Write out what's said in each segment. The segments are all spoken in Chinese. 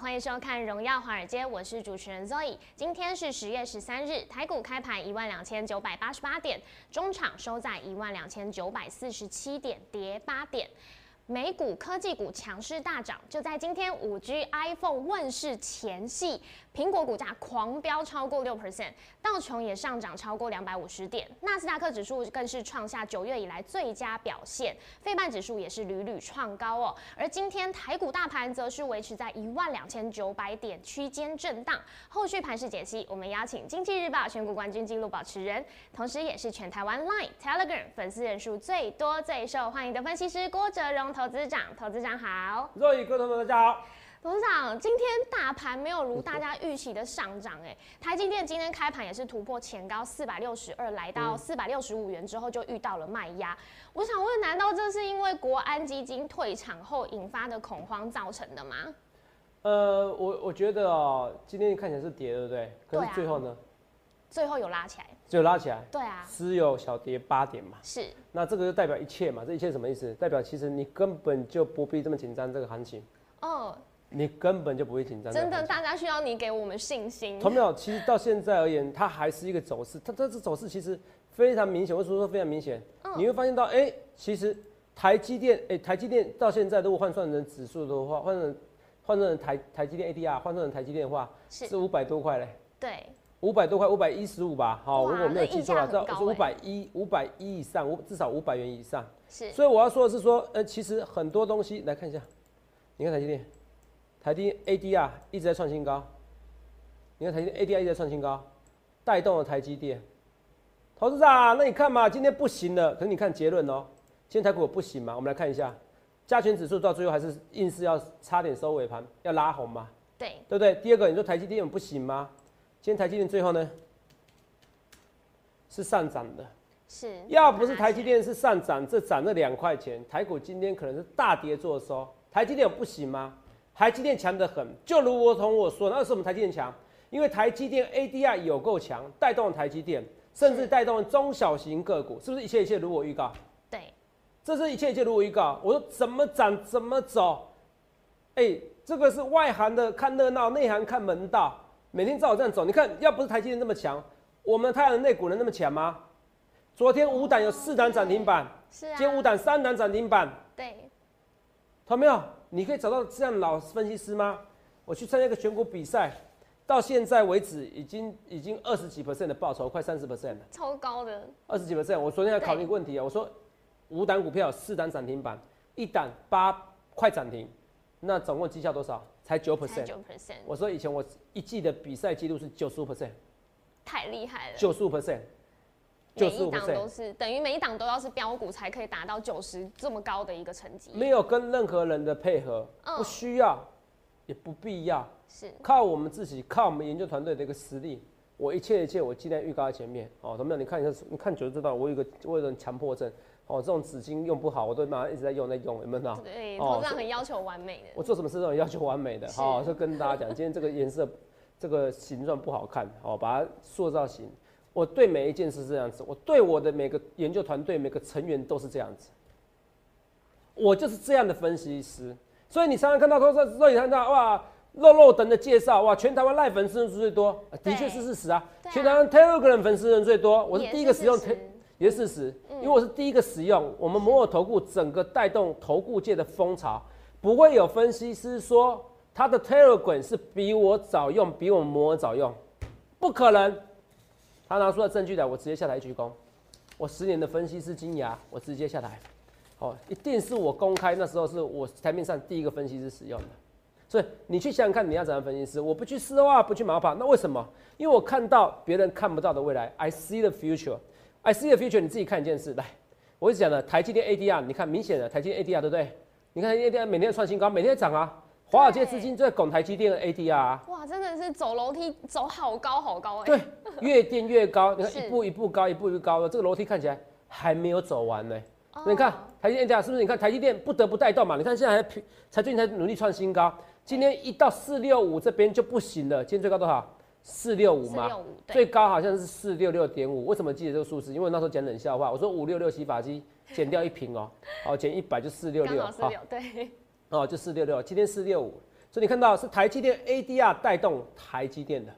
欢迎收看《荣耀华尔街》，我是主持人 Zoe。今天是十月十三日，台股开盘一万两千九百八十八点，中场收在一万两千九百四十七点，跌八点。美股科技股强势大涨，就在今天五 G iPhone 问世前夕，苹果股价狂飙超过六 percent，道琼也上涨超过两百五十点，纳斯达克指数更是创下九月以来最佳表现，费曼指数也是屡屡创高哦。而今天台股大盘则是维持在一万两千九百点区间震荡。后续盘势解析，我们邀请经济日报选股冠军纪录保持人，同时也是全台湾 Line、Telegram 粉丝人数最多、最受欢迎的分析师郭哲荣。投资长，投资长好，若雨各位同学大家好。董事长，今天大盘没有如大家预期的上涨，哎，台积电今天开盘也是突破前高四百六十二，来到四百六十五元之后就遇到了卖压。我想问，难道这是因为国安基金退场后引发的恐慌造成的吗？呃，我我觉得哦，今天看起来是跌，对不对？可是最后呢？最后有拉起来，只有拉起来，对啊，只有小跌八点嘛，是，那这个就代表一切嘛，这一切什么意思？代表其实你根本就不必这么紧张这个行情，哦，你根本就不会紧张，真的，大家需要你给我们信心。同没有？其实到现在而言，它还是一个走势，它这次走势其实非常明显，为什么说非常明显？你会发现到，哎，其实台积电，哎，台积电到现在如果换算成指数的话，换成换算成台台积电 ADR，换算成台积电的话，是五百多块嘞，对。五百多块，五百一十五吧，好，如果没有记错了，这是五百一，五百一以上，五至少五百元以上。是，所以我要说的是说，呃，其实很多东西来看一下，你看台积电，台积 ADR 一直在创新高，你看台积 ADR 一直在创新高，带动了台积电。投资者，那你看嘛，今天不行了，可是你看结论哦，今天台股不行嘛？我们来看一下，加权指数到最后还是硬是要差点收尾盘，要拉红嘛？对，对不对？第二个，你说台积电不行吗？今天台积电最后呢是上涨的，是要不是台积电是上涨，这涨了两块钱，台股今天可能是大跌做收。台积电有不行吗？台积电强得很，就如我同我说，那是我们台积电强，因为台积电 ADR 有够强，带动台积电，甚至带动中小型个股，是不是一切一切如我预告？对，这是一切一切如我预告。我说怎么涨怎么走，哎，这个是外行的看热闹，内行看门道。每天照我这样走，你看，要不是台积电那么强，我们太阳能内股能那么强吗？昨天五档有四档涨停板，是啊，今天五档三档涨停板，对，看到没有？你可以找到这样老分析师吗？我去参加一个选股比赛，到现在为止已经已经二十几 percent 的报酬，快三十 percent 了，超高的，二十几 percent。我昨天还考虑一个问题啊，我说五档股票四档涨停板，一档八快涨停，那总共绩效多少？才九 percent，九 percent。我说以前我一季的比赛记录是九十五 percent，太厉害了。九十五 percent，每一档都是等于每一档都要是标股才可以达到九十这么高的一个成绩。没有跟任何人的配合，不需要，也不必要，是靠我们自己，靠我们研究团队的一个实力。我一切一切，我尽量预告在前面。哦，怎么样？你看一下，你看久就知道，我有个我有种强迫症。哦，这种纸巾用不好，我都马上一直在用，在用，有没有呢？对，头上很要求完美的。我做什么事都很要求完美的，好，就跟大家讲，今天这个颜色，这个形状不好看，哦，把它塑造型。我对每一件事这样子，我对我的每个研究团队每个成员都是这样子。我就是这样的分析师，所以你常常看到说说，你看到哇，肉肉等的介绍，哇，全台湾赖粉丝人数最多，的确是事实啊。全台湾 Telegram 粉丝人最多，我是第一个使用。也是事实，因为我是第一个使用我们摩尔投顾整个带动投顾界的风潮，不会有分析师说他的 Telegram 是比我早用，比我们摩尔早用，不可能。他拿出了证据来，我直接下台鞠躬。我十年的分析师金牙，我直接下台。哦，一定是我公开那时候是我台面上第一个分析师使用的。所以你去想想看，你要怎样分析师？我不去试的话，不去麻跑，那为什么？因为我看到别人看不到的未来，I see the future。I see the future，你自己看一件事来。我一直讲的台积电 ADR，你看明显的台积电 ADR 对不对？你看 ADR 每天创新高，每天涨啊。华尔街资金在拱台积电的 ADR。哇，真的是走楼梯走好高好高哎。对，越垫越高。你看 一步一步高，一步一步高的这个楼梯看起来还没有走完呢。你看台积电 ADR 是不是？你看台积电不得不带动嘛？你看现在还才最近才努力创新高，今天一到四六五这边就不行了。今天最高多少？四六五吗？最高好像是四六六点五。为什么记得这个数字？因为那时候讲冷笑话，我说五六六洗发机减掉一瓶哦，哦减一百就四六六，好对，哦就四六六。今天四六五，所以你看到是台积电 ADR 带动台积电的，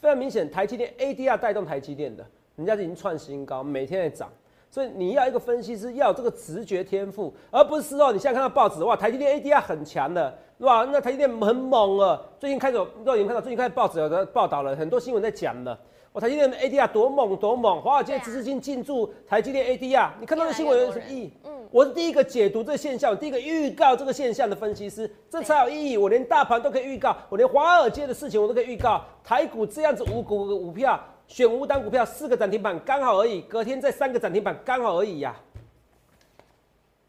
非常明显，台积电 ADR 带动台积电的，人家已经创新高，每天在涨。所以你要一个分析师要有这个直觉天赋，而不是哦，你现在看到报纸哇，台积电 ADR 很强的，哇，那台积电很猛了。最近开始，都已经看到最近看报纸有的报道了，很多新闻在讲了。我台积电的 ADR 多猛多猛，华尔街资金进驻台积电 ADR，你看到这新闻有什么意义？嗯，我是第一个解读这个现象，第一个预告这个现象的分析师，这才有意义。我连大盘都可以预告，我连华尔街的事情我都可以预告。台股这样子五股股票。选五档股票，四个涨停板刚好而已，隔天再三个涨停板刚好而已呀，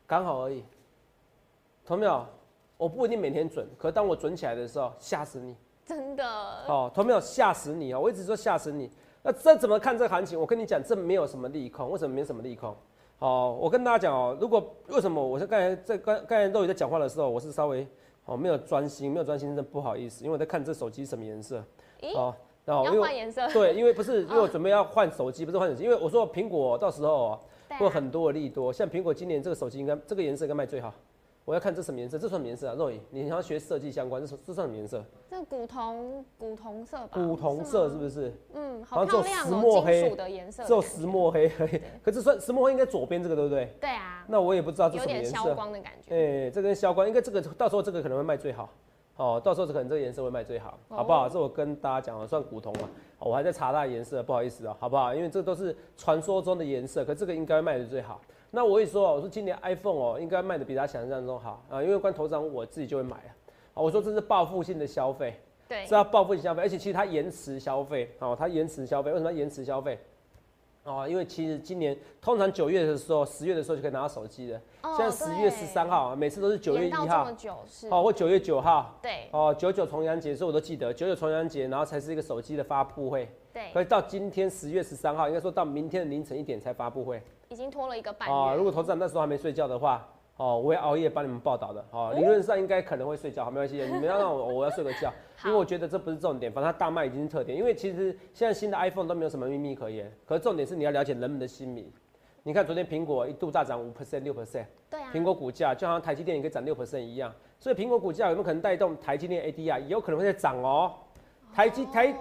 刚好而已。同没有？我不一定每天准，可当我准起来的时候，吓死你！真的。哦，同没有？吓死你啊！我一直说吓死你。那这怎么看这个行情？我跟你讲，这没有什么利空。为什么没什么利空？哦，我跟大家讲哦，如果为什么？我是刚才在刚刚才肉宇在讲话的时候，我是稍微哦没有专心，没有专心，真的不好意思，因为我在看这手机什么颜色。哦。要换颜色？对，因为不是，因为我准备要换手机，不是换手机，因为我说苹果到时候会很多的利多，像苹果今年这个手机应该这个颜色应该卖最好。我要看这什么颜色？这算什么颜色啊？肉眼，你要学设计相关，这这算什么颜色？这古铜古铜色吧？古铜色是不是？嗯，好漂亮哦，金属的颜色，只有石墨黑。可是算石墨黑应该左边这个对不对？对啊。那我也不知道这什么颜色。有点消光的感觉。哎，这跟消光，应该这个到时候这个可能会卖最好。哦，到时候可能这个颜色会卖最好，好不好？这我跟大家讲了，算古铜嘛。我还在查它的颜色，不好意思啊，好不好？因为这都是传说中的颜色，可这个应该卖的最好。那我一说，我说今年 iPhone 哦，应该卖的比他想象中好啊，因为关头涨，我自己就会买啊。我说这是报复性的消费，对，是要报复性消费，而且其实它延迟消费，哦，它延迟消费，为什么要延迟消费？哦，因为其实今年通常九月的时候、十月的时候就可以拿到手机了。现在十月十三号，每次都是九月一号，哦，或九月九号。对。哦，九九重阳节，所以我都记得九九重阳节，然后才是一个手机的发布会。对。可以到今天十月十三号，应该说到明天的凌晨一点才发布会。已经拖了一个半月。啊，如果投资人那时候还没睡觉的话。哦，我会熬夜帮你们报道的。哦，理论上应该可能会睡觉，好，没关系，你们要让我，我要睡个觉，因为我觉得这不是重点，反正它大卖已经是特点。因为其实现在新的 iPhone 都没有什么秘密可言，可是重点是你要了解人们的心理。你看昨天苹果一度大涨五 percent 六 percent，对啊，苹果股价就好像台积电也可以涨六 percent 一样，所以苹果股价有没有可能带动台积电 ADR？也有可能会在涨哦。台积台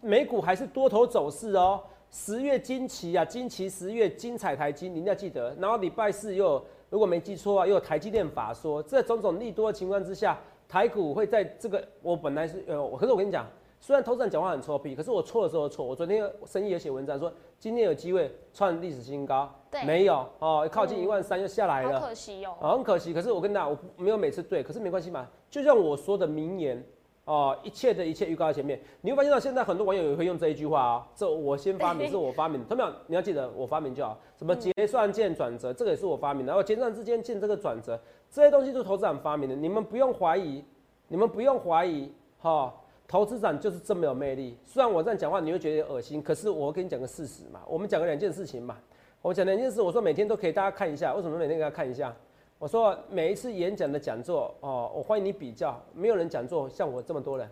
美股还是多头走势哦。十月惊奇啊，惊奇十月精彩台积，你一定要记得。然后礼拜四又。如果没记错啊，又有台积电法说，这种种利多的情况之下，台股会在这个我本来是呃，可是我跟你讲，虽然投资人讲话很臭屁，可是我错的时候错。我昨天深夜有写文章说，今天有机会创历史新高，没有哦，靠近一万三又下来了，好可惜哟，很可惜。可是我跟你讲，我没有每次对，可是没关系嘛，就像我说的名言。哦，一切的一切预告在前面，你会发现到现在很多网友也会用这一句话啊，这我先发明，是我发明的。同没有？你要记得我发明就好。什么结算见转折，这个也是我发明的。然后结算之间见这个转折，这些东西都是投资人发明的，你们不用怀疑，你们不用怀疑，哈，投资长就是这么有魅力。虽然我这样讲话你会觉得恶心，可是我跟你讲个事实嘛，我们讲个两件事情嘛。我讲两件事，我说每天都可以大家看一下，为什么每天给大家看一下？我说每一次演讲的讲座哦，我欢迎你比较，没有人讲座像我这么多人。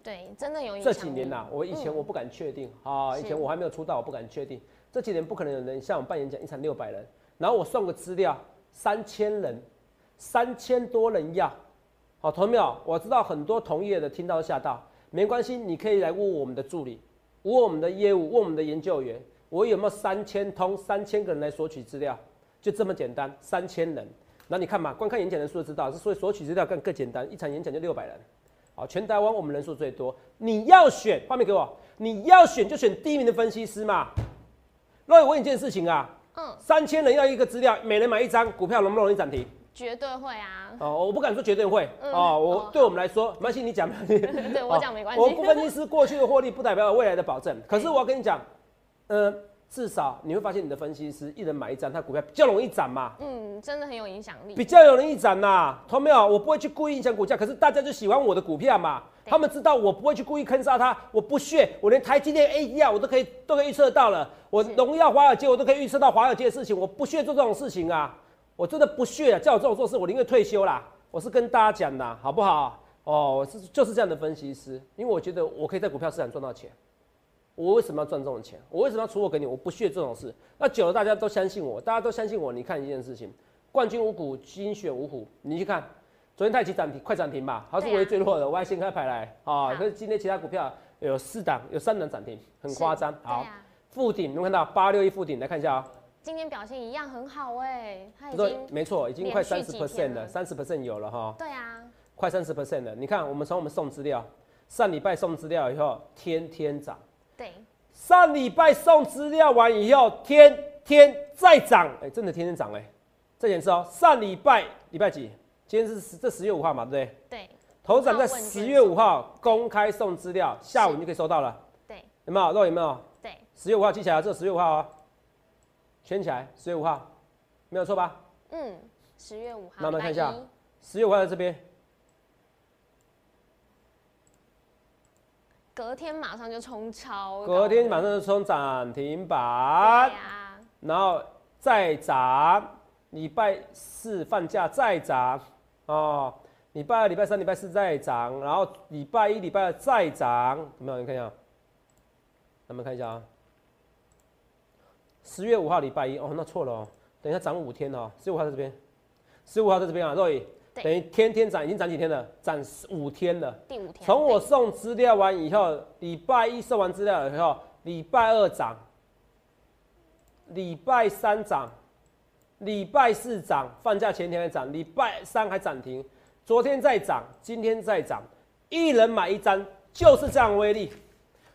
对，真的有。这几年呐，我以前我不敢确定啊，以前我还没有出道，我不敢确定。这几年不可能有人像我办演讲一场六百人，然后我算个资料，三千人，三千多人要。好，同没有？我知道很多同业的听到吓到，没关系，你可以来问我们的助理，问我们的业务，问我们的研究员，我有没有三千通，三千个人来索取资料。就这么简单，三千人，那你看嘛，光看演讲人数就知道，所以索取资料更更简单，一场演讲就六百人，好，全台湾我们人数最多，你要选画面给我，你要选就选第一名的分析师嘛。那我问你一件事情啊，嗯，三千人要一个资料，每人买一张股票，容不容易涨停？绝对会啊。哦，我不敢说绝对会，哦，我对我们来说，没关系，你讲，对我讲没关系。我分析师过去的获利不代表未来的保证，可是我要跟你讲，嗯。至少你会发现，你的分析师一人买一张，他股票比较容易涨嘛。嗯，真的很有影响力。比较有人一涨呐，同没有？我不会去故意影响股价，可是大家就喜欢我的股票嘛。他们知道我不会去故意坑杀他，我不屑，我连台积电 A D R，我都可以都可以预测到了。我荣耀华尔街，我都可以预测到华尔街的事情，我不屑做这种事情啊。我真的不屑啊，叫我这种做事，我宁愿退休啦。我是跟大家讲的，好不好？哦，我是就是这样的分析师，因为我觉得我可以在股票市场赚到钱。我为什么要赚这种钱？我为什么要出货给你？我不屑这种事。那久了，大家都相信我，大家都相信我。你看一件事情，冠军五股精选五虎，你去看，昨天太极涨停，快涨停吧，它是唯一最弱的，我还先开牌来啊。可是今天其他股票有四档，有三档涨停，很夸张。好，对啊，附顶，你们看到八六一附顶，来看一下啊、今天表现一样很好哎，它已对经，没错，已经快三十 percent 了了，三十 percent 有了哈，对啊，快三十 percent 了。你看，我们从我们送资料，上礼拜送资料以后，天天涨。对，上礼拜送资料完以后，天天再涨，哎、真的天天涨哎。这件事哦，上礼拜礼拜几？今天是十这十月五号嘛，对不对？对，头长在十月五号公开送资料，下午你就可以收到了，对，有没有？肉有没有？对，十月五号记起来，这十月五号啊，圈起来，十月五号，没有错吧？嗯，十月五号，那我们看一下十月五号在这边，隔天马上就冲超，隔天马上就冲涨停板，呀，然后再涨，礼拜四放假再涨哦，礼拜二、礼拜三、礼拜四再涨，然后礼拜一、礼拜二再涨，有没有？你看一下，咱们看一下啊，十月五号礼拜一哦，那错了哦，等一下涨五天哦，十五号在这边，十五号在这边啊，肉宇，对等于天天涨，已经涨几天了？涨五天了。第五天，从我送资料完以后，礼拜一送完资料以后，礼拜二涨，礼拜三涨，礼拜四涨，放假前天还涨，礼拜三还涨停，昨天再涨，今天再涨，一人买一张，就是这样威力。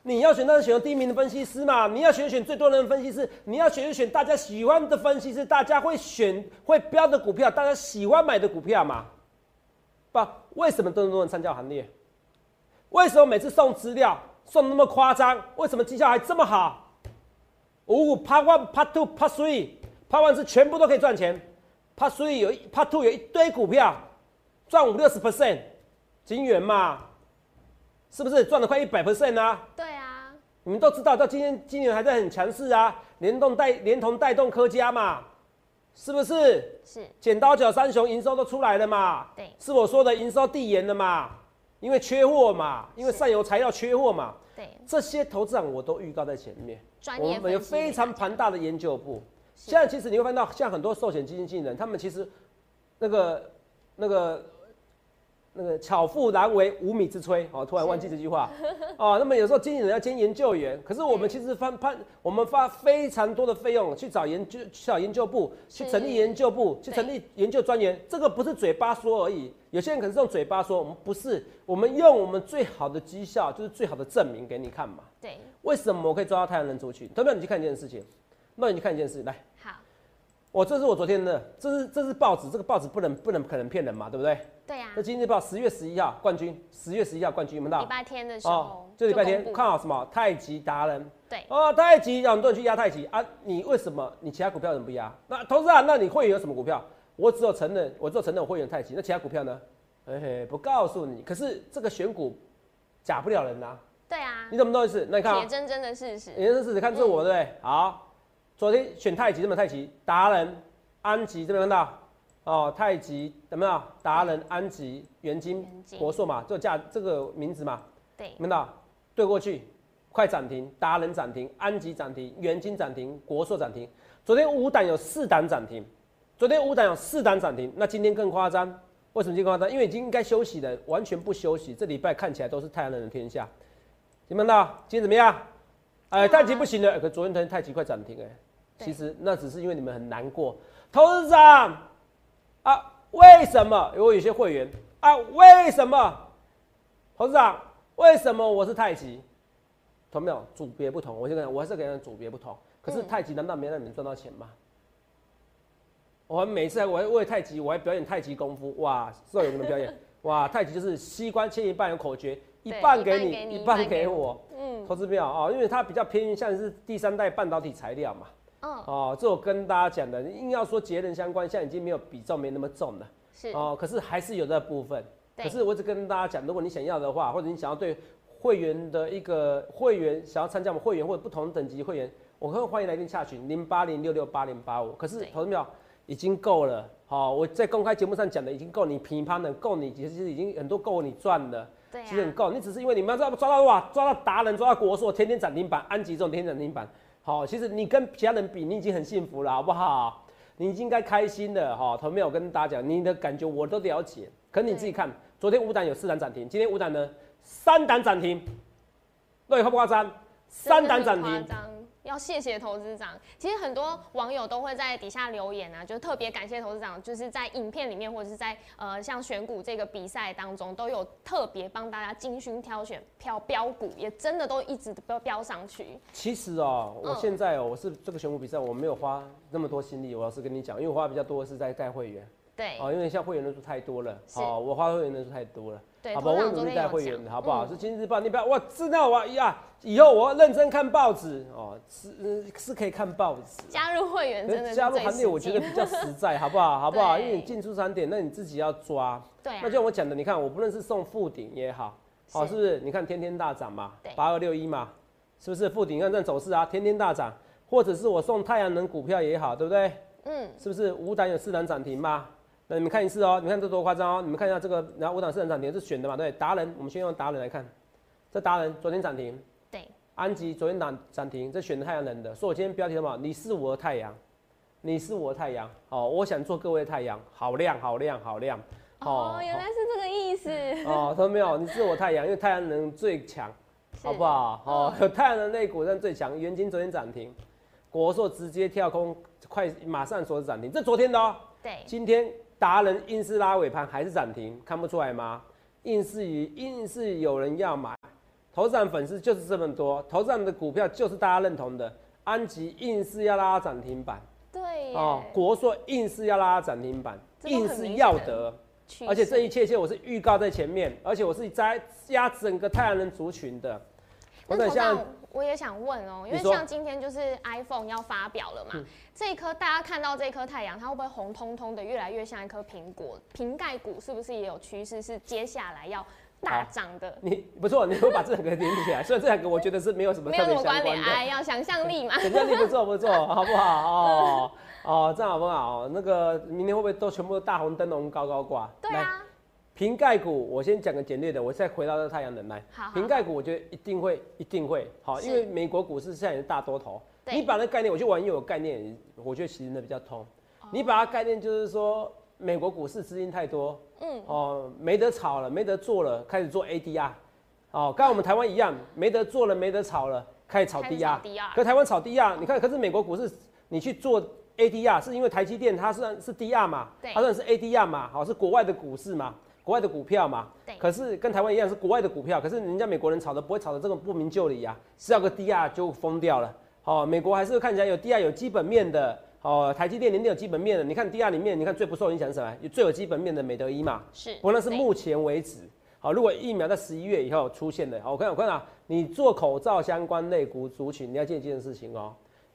你要选，当然选第一名的分析师嘛。你要选选最多人的分析师，你要选选大家喜欢的分析师，大家会选会标的股票，大家喜欢买的股票嘛。不，为什么都多人参加行列？为什么每次送资料送那么夸张？为什么绩效还这么好？五五 Part One、Part Two、Part Three，Part One 是全部都可以赚钱，Part Three 有一 Part Two 有一堆股票赚五六十 percent，金元嘛，是不是赚了快一百 percent 啊？对啊，你们都知道，到今天今年还在很强势啊，联动带连同带动科家嘛，是不是？是，剪刀脚三雄营收都出来了嘛？对是我说的营收递延了嘛？因为缺货嘛，因为上游材料缺货嘛，对，这些投资人我都预告在前面。我们有非常庞大的研究部。现在其实你会看到，像很多寿险基金经理人，他们其实那个那个那个巧妇难为无米之炊哦，突然忘记这句话哦。那么有时候经理人要兼研究员，可是我们其实翻判我们花非常多的费用去找研究去找研究部，去成立研究部，去成立研究专员。这个不是嘴巴说而已，有些人可能是用嘴巴说，我们不是，我们用我们最好的绩效，就是最好的证明给你看嘛。对，为什么我可以抓到太阳能族群？对不对？你去看一件事情，那你去看一件事，来，好，我这是我昨天的，这是这是报纸，这个报纸不能不能可能骗人嘛，对不对？对呀那，今日报十月十一号冠军，十月十一号冠军，有没有到？礼拜天的时候，就礼拜天看好什么？太极达人对，哦，太极让很多人去压太极啊，你为什么你其他股票怎么不压？那投资啊，那你会员有什么股票？我只有承认，我只有承认我会员太极，那其他股票呢？嘿嘿，不告诉你。可是这个选股假不了人呐、对啊你，怎么懂意思？那你看、啊铁，真真的事实，铁铮铮事实看，这是我对不对？好，昨天选太极，这边太极达人安吉这边看到哦，太极有没有？达人安吉元金国硕嘛，这个价这个名字嘛，对有，没有看到？对过去，快涨停，达人涨停，安吉涨停，元金涨停，国硕涨停。昨天五档有四档涨停，昨天五档有四档涨停，那今天更夸张。为什么今天更夸张？因为已经应该休息的，完全不休息。这礼拜看起来都是太阳能的天下。有没有看到？今天怎么样？哎、哇太极不行了。哎可昨天太极快涨停哎、对其实那只是因为你们很难过。投资长啊，为什么？我有些会员啊，为什么？董事长，为什么我是太极？同没有？组别不同，我就跟你讲，我还是跟人组别不同。可是嗯太极难道没让你们赚到钱吗？我还每次还我还为太极，我还表演太极功夫，哇，是有什么表演，哇，太极就是膝关切一半有口诀，一半给你，一半给我。嗯投资票啊、哦，因为它比较偏向是第三代半导体材料嘛，嗯，哦，这我跟大家讲的，硬要说节能相关，现在已经没有比重没那么重了，是，哦，可是还是有这部分。可是我只跟大家讲，如果你想要的话，或者你想要对会员的一个会员想要参加我们会员或者不同等级会员，我会欢迎来电洽询零八零六六八零八五。可是对投资票已经够了，好、我在公开节目上讲的已经够你平盘的，够你其实已经很多够你赚的。对啊，其实很够，你只是因为你们要抓到哇，抓到达人，抓到国硕，天天涨停板，安吉这种天天涨停板，好，其实你跟其他人比，你已经很幸福了，好不好？你已经该开心了哈。头面我跟大家讲，你的感觉我都了解，可你自己看，昨天五档有四档涨停，今天五档呢三档涨停，对，夸不夸张？三档涨停。要谢谢投资长，其实很多网友都会在底下留言啊，就特别感谢投资长，就是在影片里面或者是在呃像选股这个比赛当中，都有特别帮大家精心挑选挑标股，也真的都一直都标上去。其实哦，我现在哦，我是这个选股比赛，我没有花那么多心力，我要是跟你讲，因为我花比较多的是在带会员。对。哦，因为像会员人数太多了，好，我花会员人数太多了。对，好不好？我努力带会员，好不好？是《今日报》，你不要，我知道我呀，以后我要认真看报纸哦，是是可以看报纸。加入会员真的加入行列，我觉得比较实在，好不好？好不好？因为你进出三点，那你自己要抓。对。那就像我讲的，你看，我不论是送附顶也好，好是不是？你看天天大涨嘛，八二六一嘛，是不是？附顶看这走势啊，天天大涨，或者是我送太阳能股票也好，对不对？嗯。是不是五档有四档涨停嘛？那你们看一次哦，你们看这多夸张哦！你们看一下这个，然后五档市场涨停是选的嘛？对，达人，我们先用达人来看，这达人昨天涨停，对，安吉昨天涨涨停，这选的太阳能的，说我今天标题什么？你是我的太阳，你是我的太阳，哦，我想做各位的太阳，好亮，好亮，好亮，哦，原来是这个意思，哦，看到没有？你是我太阳，因为太阳能最强，好不好？哦，有 太阳能类股，但最强，元金昨天涨停，国硕直接跳空，快马上锁止涨停，这昨天的哦，对，今天。达人硬是拉尾盘还是涨停，看不出来吗？硬是与硬是有人要买，头涨粉丝就是这么多，头涨的股票就是大家认同的。安吉硬是要拉涨停板，对哦，国硕硬是要拉涨停板，硬是要得，而且这一切切我是预告在前面，而且我是在压整个太阳能族群的。我等下。我也想问哦，因为像今天就是 iPhone 要发表了嘛，这一颗大家看到这颗太阳，它会不会红彤彤的，越来越像一颗苹果？瓶盖股是不是也有趋势，是接下来要大涨的？你不错，你会把这两个连起来，所以这两个我觉得是没有什么没有什么关联，哎，要想象力嘛，想象力不错不错，好不好？哦哦，这样好不好？那个明天会不会都全部大红灯笼高高挂？对啊。瓶盖股，我先讲个简略的，我再回到这太阳能来。好，瓶盖股我觉得一定会，一定会好，因为美国股市现在是大多头。你把那概念，我就玩又有概念，我觉得其实那比较通。你把它概念就是说，美国股市资金太多，嗯，哦，没得炒了，没得做了，开始做 ADR。哦，跟我们台湾一样，没得做了，没得炒了，开始炒 DR。可台湾炒 DR，你看，可是美国股市你去做 ADR，是因为台积电它是是 DR 嘛，它算是 ADR 嘛，好，是国外的股市嘛。国外的股票嘛，可是跟台湾一样是国外的股票，可是人家美国人炒的不会炒的这种不明就里呀，是要个低压就疯掉了。哦，美国还是看起来有低压有基本面的。哦，台积电年年有基本面的，你看低压里面，你看最不受影响是什么？有最有基本面的美德一嘛。是，不过那是目前为止。好，如果疫苗在十一月以后出现的，好，我看我看啊，你做口罩相关类股族群，你要记得一件事情哦，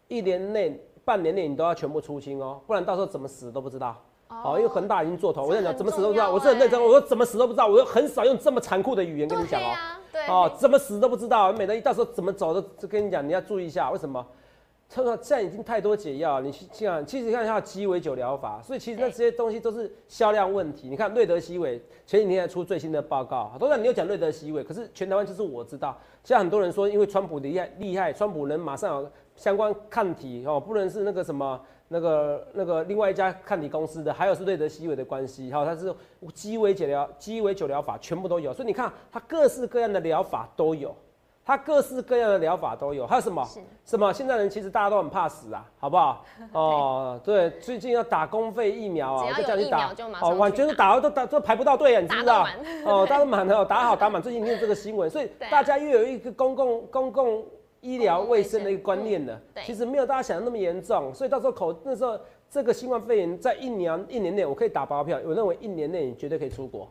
一年内、半年内你都要全部出清哦，不然到时候怎么死都不知道。好，因为恒大已经做头，我跟你讲，怎么死都不知道。我是很认真，我说怎么死都不知道，我很少用这么残酷的语言跟你讲哦。对哦，怎么死都不知道，美德一到时候怎么走都跟你讲，你要注意一下，为什么？他说现在已经太多解药，你去看，其实看一下鸡尾酒疗法，所以其实那这些东西都是销量问题。你看瑞德西韦前几天还出最新的报告，都然你有讲瑞德西韦，可是全台湾就是我知道，现在很多人说因为川普厉害厉害，川普能马上有相关抗体哦，不能是那个什么。那个那个另外一家看你公司的，还有是瑞德西韦的关系，哈，它是鸡尾解疗鸡尾酒疗法全部都有，所以你看它各式各样的疗法都有，它各式各样的疗法都有，还有什么？什么？现在人其实大家都很怕死啊，好不好？哦，对，最近要打公费疫苗啊，我就叫你打，哦，完全是打了都打都排不到队啊，你知不知道？哦，打满了，打好打满，最近听这个新闻，所以大家又有一个公共公共。医疗卫生的一个观念的，其实没有大家想的那么严重，所以到时候口那时候这个新冠肺炎在一年一年内，我可以打包票，我认为一年内你绝对可以出国，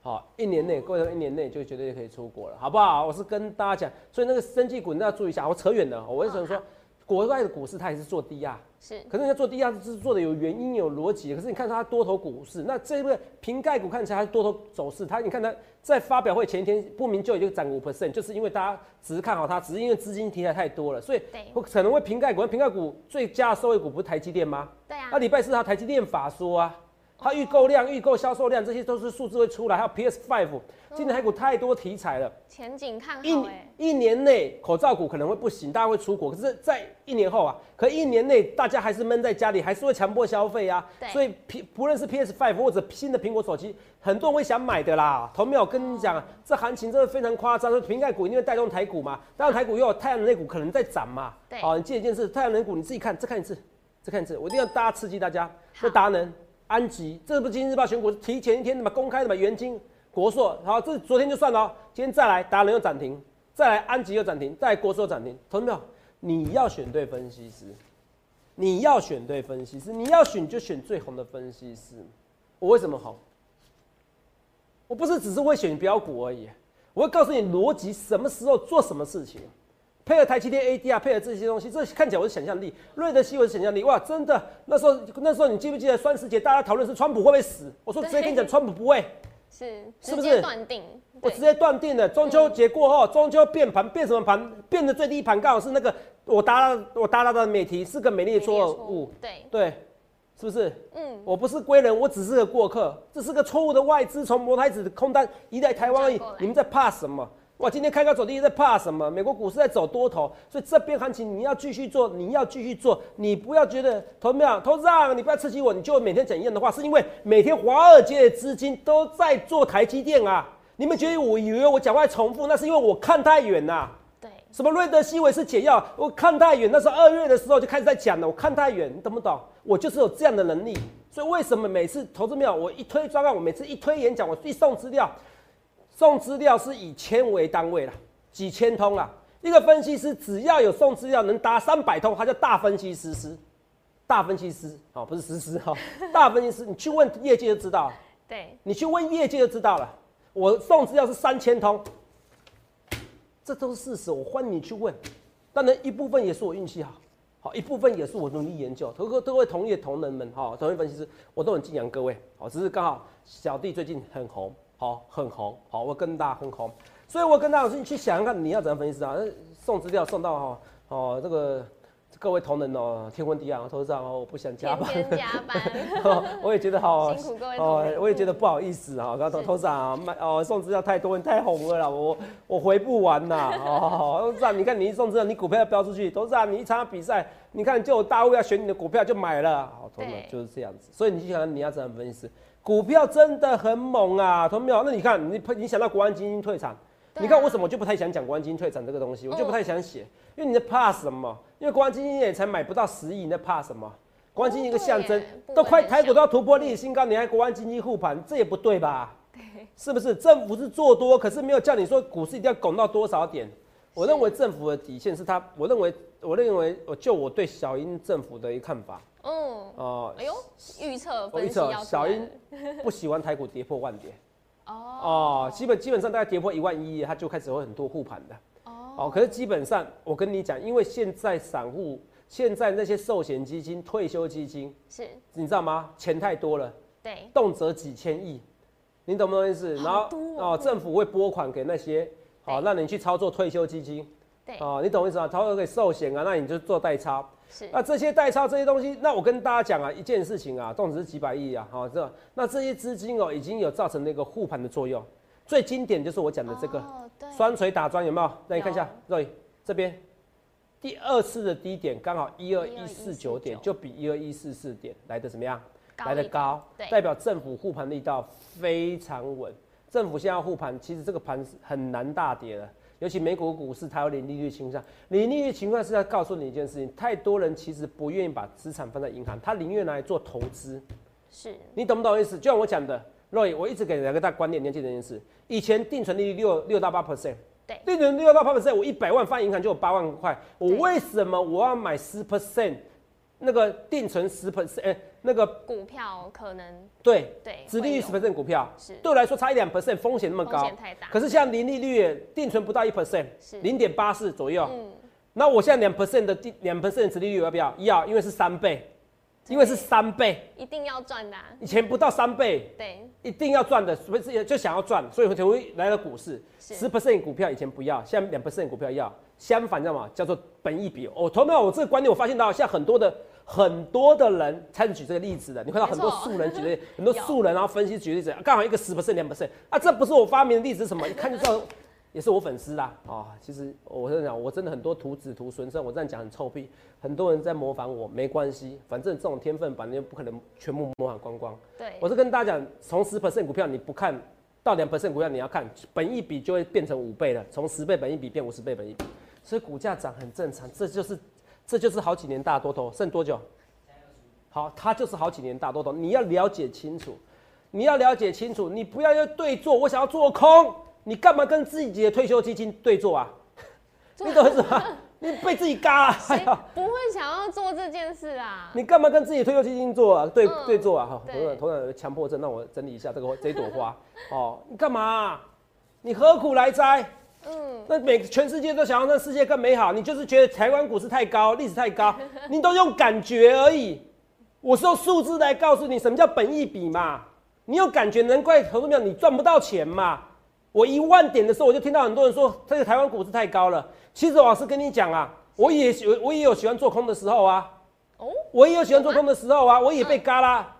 好，一年内各位一年内就绝对可以出国了，好不好？我是跟大家讲，所以那个生技股你要注意一下，我扯远了，我为什么说国外的股市它也是做低压？是，可是人家做低压是做的有原因有逻辑，可是你看它多头股市，那这个瓶盖股看起来还是多头走势，它你看它在发表会前一天不明就已经涨五 percent，就是因为大家只是看好它，只是因为资金题材太多了，所以可能会瓶盖股，瓶盖股最佳收益股不是台积电吗？对啊，那礼拜四它台积电法说啊，它预购量、预购销售量这些都是数字会出来，还有 PS Five，今年台股太多题材了。前景看一好哎，一年内口罩股可能会不行，大家会出国，可是，在一年后啊，可一年内大家还是闷在家里，还是会强迫消费啊对。所以不论是 PS Five 或者新的苹果手机，很多人会想买的啦。同没有跟你讲啊，这行情真的非常夸张，瓶盖股一定会带动台股嘛，带动台股又有太阳能类股可能在涨嘛。对好，你记得一件事，太阳能股你自己看，再看一次，再看一次，我一定要大家刺激大家。这达能、安吉，这不是今日报选股提前一天的嘛，公开的嘛，元金、国硕，好，这昨天就算了，今天再来达能又涨停，再来安吉又涨停，再来国硕又涨停，同志们，你要选对分析师，你要选对分析师，你要选就选最红的分析师。我为什么红？我不是只是会选标股而已，我会告诉你逻辑，什么时候做什么事情。配合台积电 ADR，配合这些东西，这看起来我是想象力。瑞德西我是想象力，哇，真的，那时候那时候你记不记得双十节大家讨论是川普会不会死？我说直接跟你讲，川普不会，是是不直接是断定？我直接断定了。中秋节过后，中秋变盘变什么盘？变的最低盘刚好是那个我达到我达到的美题是个美丽的错误，对，对，是不是？嗯，我不是归人，我只是个过客，这是个错误的外资从摩台子的空单移来台湾而已。你们在怕什么？哇，今天开高走低在怕什么？美国股市在走多头，所以这边行情你要继续做，你要继续做，你不要觉得投没有投让，你不要刺激我，你就每天讲一样的话，是因为每天华尔街的资金都在做台积电啊。你们觉得我以为我讲话重复，那是因为我看太远呐、对，什么瑞德西韦是解药？我看太远，那时候二月的时候就开始在讲了。我看太远，你懂不懂？我就是有这样的能力，所以为什么每次投资庙我一推专案，我每次一推演讲，我一送资料，送资料是以千为单位啦，几千通啦。一个分析师只要有送资料能达三百通，他叫大分析师师，大分析师哦，不是师师哈，大分析师，你去问业界就知道了。对，你去问业界就知道了。我送资料是三千通，这都是事实，我欢迎你去问。当然，一部分也是我运气好，好一部分也是我努力研究。各各各位同业同仁们，哈，同业分析师，我都很敬仰各位。好，只是刚好小弟最近很红，好很红，好我跟大家很红，所以我跟大家说，你去想想看，你要怎样分析师啊？送资料送到哈，哦这个各位同仁哦，天昏地暗，头上哦，我不想加班。天加班，哦我也觉得好辛苦各位同仁我也觉得不好意思啊，刚头头长啊，卖哦送资料太多，你太红了啦，我我回不完呐。哦，头长，你看你一送资料，你股票要飙出去，头长你一参加比赛，你看就有大户要选你的股票就买了，好，同对学就是这样子。所以你就想你要怎样分析？股票真的很猛啊，同没有？那你看你你想到国安基金退场。啊你看为什么我就不太想讲国安基金退场这个东西，我就不太想写，因为你在怕什么？因为国安基金也才买不到十亿，你在怕什么？国安基金一个象征都快台股都要突破历史新高，你还国安基金护盘，这也不对吧？是不是？政府是做多，可是没有叫你说股市一定要拱到多少点。我认为政府的底线是他，我认为，我认为，我就我对小英政府的一个看法嗯，哦、哎呦，预测我预测小英 不喜欢台股跌破万点哦哦，基本基本上大概跌破一万一，他就开始会很多护盘的。哦，哦，可是基本上我跟你讲，因为现在散户，现在那些寿险基金、退休基金，是你知道吗？钱太多了，对，动辄几千亿，你懂不懂意思？然后多哦，政府会拨款给那些好、对让你去操作退休基金，对，哦，你懂意思吗？操作给寿险啊，那你就做代操。是那这些代操这些东西，那我跟大家讲啊，一件事情啊，动辄是几百亿啊，好、这那这些资金哦，已经有造成那个护盘的作用。最经典就是我讲的这个。双锤打桩有没有？那你看一下，肉这边第二次的低点刚好一二一四九点，就比一二一四四点来的怎么样？来的高，代表政府护盘力道非常稳。政府现在要护盘，其实这个盘是很难大跌的。尤其美股股市，它有零利率倾向，零利率倾向是在告诉你一件事情：太多人其实不愿意把资产放在银行，他宁愿拿来做投资。是你懂不懂意思？就像我讲的，Roy，我一直给两个大观念，你要记得一件事：以前定存利率六六到八 percent，对定存六到八 percent，我一百万放银行就有八万块，我对为什么我要买十 percent？那个定存十 percent，哎，那个股票可能对，对殖利率十 percent 股票，是。对我来说差一两 percent，风险那么高风险，太大，可是像零利率定存不到一 percent，是。零点八四左右，嗯。那我现在两 percent 的定两 percent 的殖利率要不要？要，因为是三倍，因为是三倍，一定要赚的啊，以前不到三倍，对，一定要赚的，所以就想要赚，所以才会来到股市。十 percent 股票以前不要，现在两 percent 股票要。相反，知道吗？叫做本益比。哦，同样，我这个观念我发现到，现在很多的很多的人开始举这个例子的，你看到很多素人举的，很多素人然后分析举例子，刚好一个十 percent 两 percent 啊，这不是我发明的例子是什么？一看就知道。也是我粉丝啦，啊、其实我跟你讲，我真的很多徒子徒孙，虽然我这样讲很臭屁，很多人在模仿我，没关系，反正这种天分，反正不可能全部模仿光光。对，我是跟大家讲，从十 percent 股票你不看到两 percent 股票你要看，本一比就会变成五倍了，从十倍本一比变五十倍本一比，所以股价涨很正常，这就是这就是好几年大多头，剩多久？好，它就是好几年大多头，你要了解清楚，你要了解清楚，你不要要对做，我想要做空，你干嘛跟自己的退休基金对坐啊？你懂我意思吗？你被自己嘎、啊，哎！不会想要做这件事啊？你干嘛跟自己退休基金做啊？对、嗯对做啊！哈，对头长头长有强迫症，让我整理一下这个这一朵花。哦，你干嘛啊、你何苦来哉？嗯，那每全世界都想要让世界更美好，你就是觉得台湾股市太高，历史太高，你都用感觉而已。我是用数字来告诉你什么叫本益比嘛。你有感觉，难怪投资票你赚不到钱嘛。我一万点的时候，我就听到很多人说这个台湾股市太高了。其实我老师跟你讲啊，我也喜我也有喜欢做空的时候啊。哦，我也有喜欢做空的时候啊，我也被嘎啦。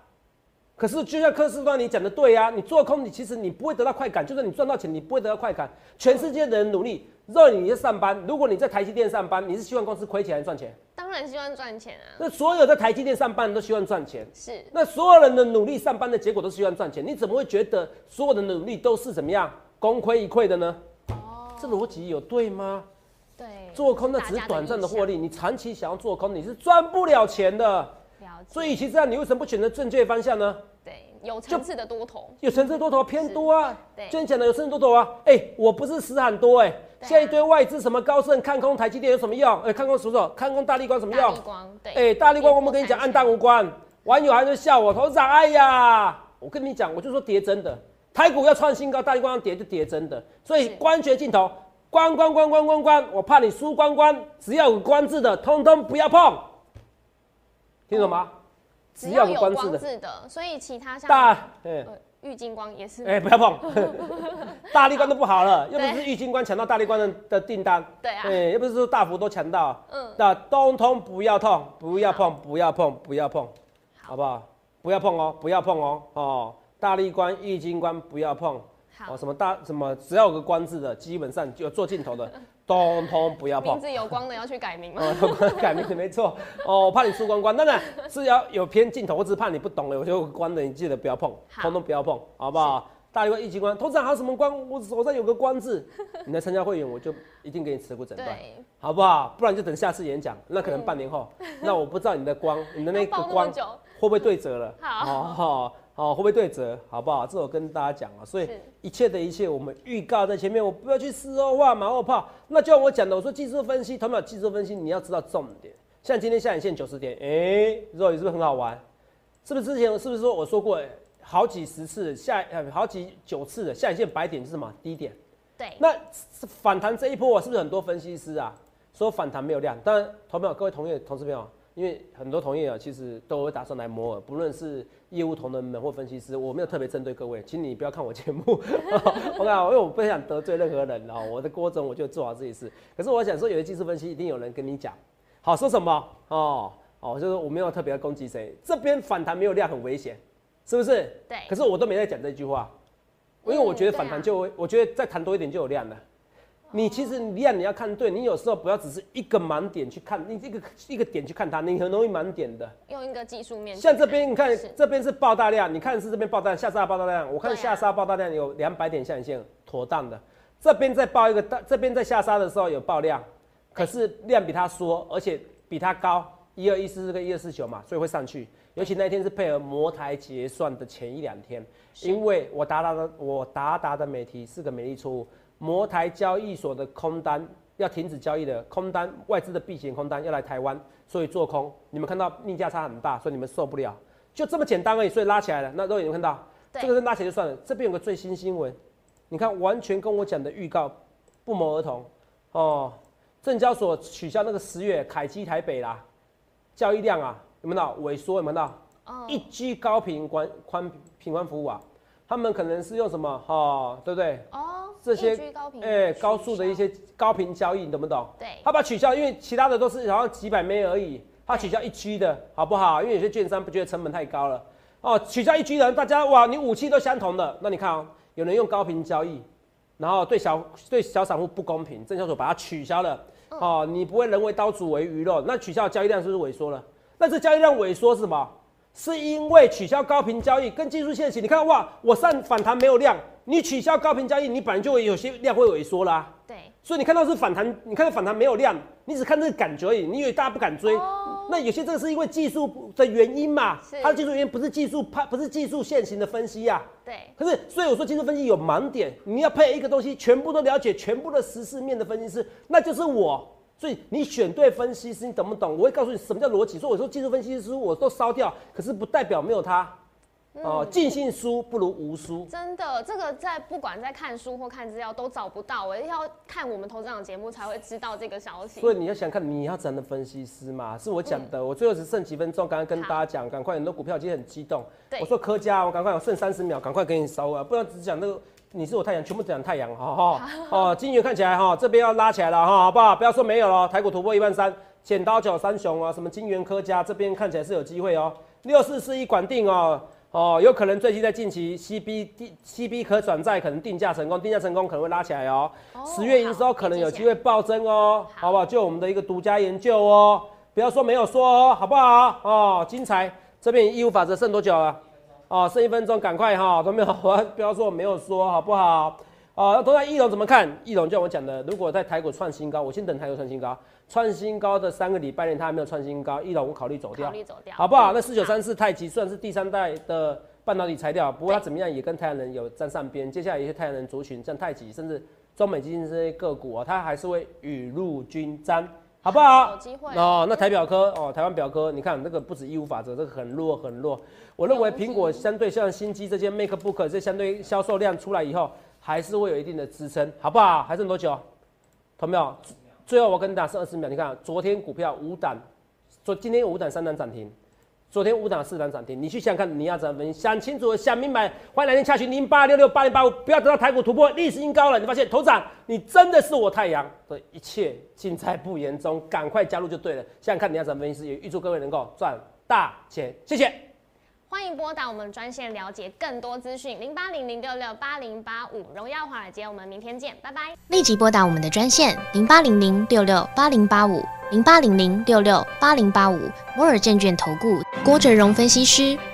可是就像科斯端你讲的对啊，你做空你其实你不会得到快感，就算你赚到钱，你不会得到快感。全世界的人努力，让你在上班，如果你在台积电上班，你是希望公司亏钱还是赚钱？当然希望赚钱啊，那所有在台积电上班都希望赚钱。是那所有人的努力上班的结果都是希望赚钱，你怎么会觉得所有的努力都是怎么样功亏一篑的呢？哦，这逻辑有对吗？对，做空那只是短暂的获利，你长期想要做空，你是赚不了钱的。所以其实啊，你为什么不选择正确方向呢？对有层次的多头，有层次多头偏多啊，对今天讲的有层次多头啊，哎、我不是死很多哎、现在一堆外资什么高盛看空台积电有什么用？哎、看空什么？看空大力光什么用大力？光，对，哎、大力光我们跟你讲暗淡无关，网友还在笑我头长，哎呀，我跟你讲，我就说跌真的，台股要创新高，大力光要跌就跌真的，所以是。关学镜头，关关关关关关，我怕你输关关，只要有关字的，通通不要碰，听懂吗？只要有有关字的，所所以其他像大哎。呃玉金光也是，哎、不要碰，大力光都不好了，又不是玉金光抢到大力光的的订单，对啊。哎、又不是说大幅都抢到，嗯，那通通不要碰，不要碰，不要碰，不要碰，好不好？不要碰哦，不要碰哦，哦，大力关、易经关不要碰，好哦，，什么大什么只要有个关字的，基本上就有做镜头的，通通不要碰名。字有光的要去改名吗？哦，改名字没错。哦，我怕你输光光，当然 是要有偏镜头，我只是怕你不懂了，我就关的，你记得不要碰，通通不要碰，好不好？大力关、易经关，头上还有什么关？我手上有个关字，你来参加会员，我就一定给你持股诊断，好不好？不然就等下次演讲，那可能半年后，那我不知道你的光，你的那个光会不会对折了？好好好好，会不会对折？好不好？这我跟大家讲啊，所以一切的一切，我们预告在前面，我不要去事后话、马后炮。那就像我讲的，我说技术分析，头秒技术分析，你要知道重点。像今天下影线九十点，哎、肉眼是不是很好玩？是不是之前是不是说我说过好几十次下呃好几九次的下影线白点是什么低点？对，那反弹这一波，是不是很多分析师啊说反弹没有量？当然，投票各位同业同事朋友，因为很多同业啊，其实都会打算来摩尔，不论是业务同仁们或分析师，我没有特别针对各位，请你不要看我节目，OK 啊，因 为我不想得罪任何人啊，我的锅中我就做好自己事。可是我想说，有些技术分析一定有人跟你讲，好说什么哦哦，就是我没有特别要攻击谁，这边反弹没有量很危险，是不是？对可是我都没在讲这句话，因为我觉得反弹就会，我觉得再弹多一点就有量了。你其实量你要看对，你有时候不要只是一个盲点去看，你一个一个点去看它，你很容易盲点的。用一个技术面像这边你看是，这边是爆大量，你看是这边爆大量，下杀爆大量，我看下杀爆大量有两百点下影线，妥当的。这边在爆一个大，这边在下杀的时候有爆量，可是量比它缩，而且比它高，一二一四四跟一二四九嘛，所以会上去。尤其那一天是配合摩台结算的前一两天，因为我达达的我达达的美题是个美丽错误，摩台交易所的空单要停止交易的空单，外资的避险空单要来台湾，所以做空。你们看到逆价差很大，所以你们受不了，就这么简单而已，所以拉起来了。那肉眼有看到，对这个是拉起来就算了。这边有个最新新闻，你看完全跟我讲的预告不谋而同哦。证交所取消那个十月凯基台北啦，交易量啊有没有到萎缩？有没有到？哦一 G 高频宽宽频宽服务啊，他们可能是用什么哈、哦，对不对？哦，这些哎、取高速的一些高频交易，你懂不懂？对他把取消，因为其他的都是好像几百枚而已，他取消一 G 的好不好？因为有些券商不觉得成本太高了哦，取消一 G 的，大家哇，你武器都相同的，那你看哦，有人用高频交易，然后对小对小散户不公平，证交所把它取消了哦，你不会人为刀俎为鱼肉，那取消交易量是不是萎缩了？那这交易量萎缩是什么？是因为取消高频交易跟技术线型，你看哇，我上反弹没有量，你取消高频交易，你本来就会有些量会萎缩啦。对，所以你看到是反弹，你看到反弹没有量，你只看这个感觉而已，你以为大家不敢追？那有些这个是因为技术的原因嘛？它的技术原因不是技术判，不是技术线型的分析呀。对。可是，所以我说技术分析有盲点，你要配一个东西，全部都了解，全部的实事面的分析师，那就是我。所以你选对分析师，你懂不懂？我会告诉你什么叫逻辑。所以我说技术分析师我都烧掉，可是不代表没有他。哦，尽信书不如无书。真的，这个在不管在看书或看资料都找不到，我要看我们投资长节目才会知道这个消息。所以你要想看你要怎样的分析师嘛？是我讲的。我最后只剩几分钟，刚刚跟大家讲，赶快很多股票今天很激动。我说科家，我赶快，我剩三十秒，赶快给你收啊！不然只讲那个。你是我太阳，全部讲太阳，哈哈哦，金元看起来哈，这边要拉起来了哈，好不好？不要说没有了，台股突破一万三，剪刀脚三雄啊，什么金元科家这边看起来是有机会哦，六四四一管定哦，哦，有可能最近在近期 C B D C B 可转债可能定价成功，定价成功可能会拉起来哦，十月营收可能有机会暴增哦，好不好？就我们的一个独家研究哦，不要说没有说哦，好不好？哦，精彩，这边义务法则剩多久了？哦，剩一分钟，赶快哈，都没有，我不要说我没有说，好不好？哦，都在易龙怎么看？易龙就像我讲的，如果在台股创新高，我先等台股创新高，创新高的三个礼拜内它还没有创新高，易龙我考虑走掉，考虑走掉，好不好？那四九三四太极算是第三代的半导体材料，不过它怎么样也跟太阳能有沾上边。接下来一些太阳能族群，像太极，甚至中美基金这些个股啊，它还是会雨露均沾。好不好？有机会哦。那台表科哦，台湾表科，你看那个不止义务法则，这个很弱很弱。我认为苹果相对像新机这些 MacBook 这相对销售量出来以后，还是会有一定的支撑，好不好？还剩多久？同没有？最后我跟你打是二十秒。你看昨天股票五档，昨今天五档三档涨停。昨天五档四档涨停，你去想看，你要怎么分析？想清楚、想明白，欢迎来电洽询零八六六八零八五，不要等到台股突破历史新高了，你发现头涨，你真的是我太阳的一切尽在不言中，赶快加入就对了。想看你要怎么分析，也预祝各位能够赚大钱，谢谢。欢迎拨打我们专线了解更多资讯，零八零零六六八零八五，荣耀华尔街，我们明天见，拜拜。立即拨打我们的专线零八零零六六八零八五。零八零零六六八零八五摩尔证券投顾郭哲荣分析师，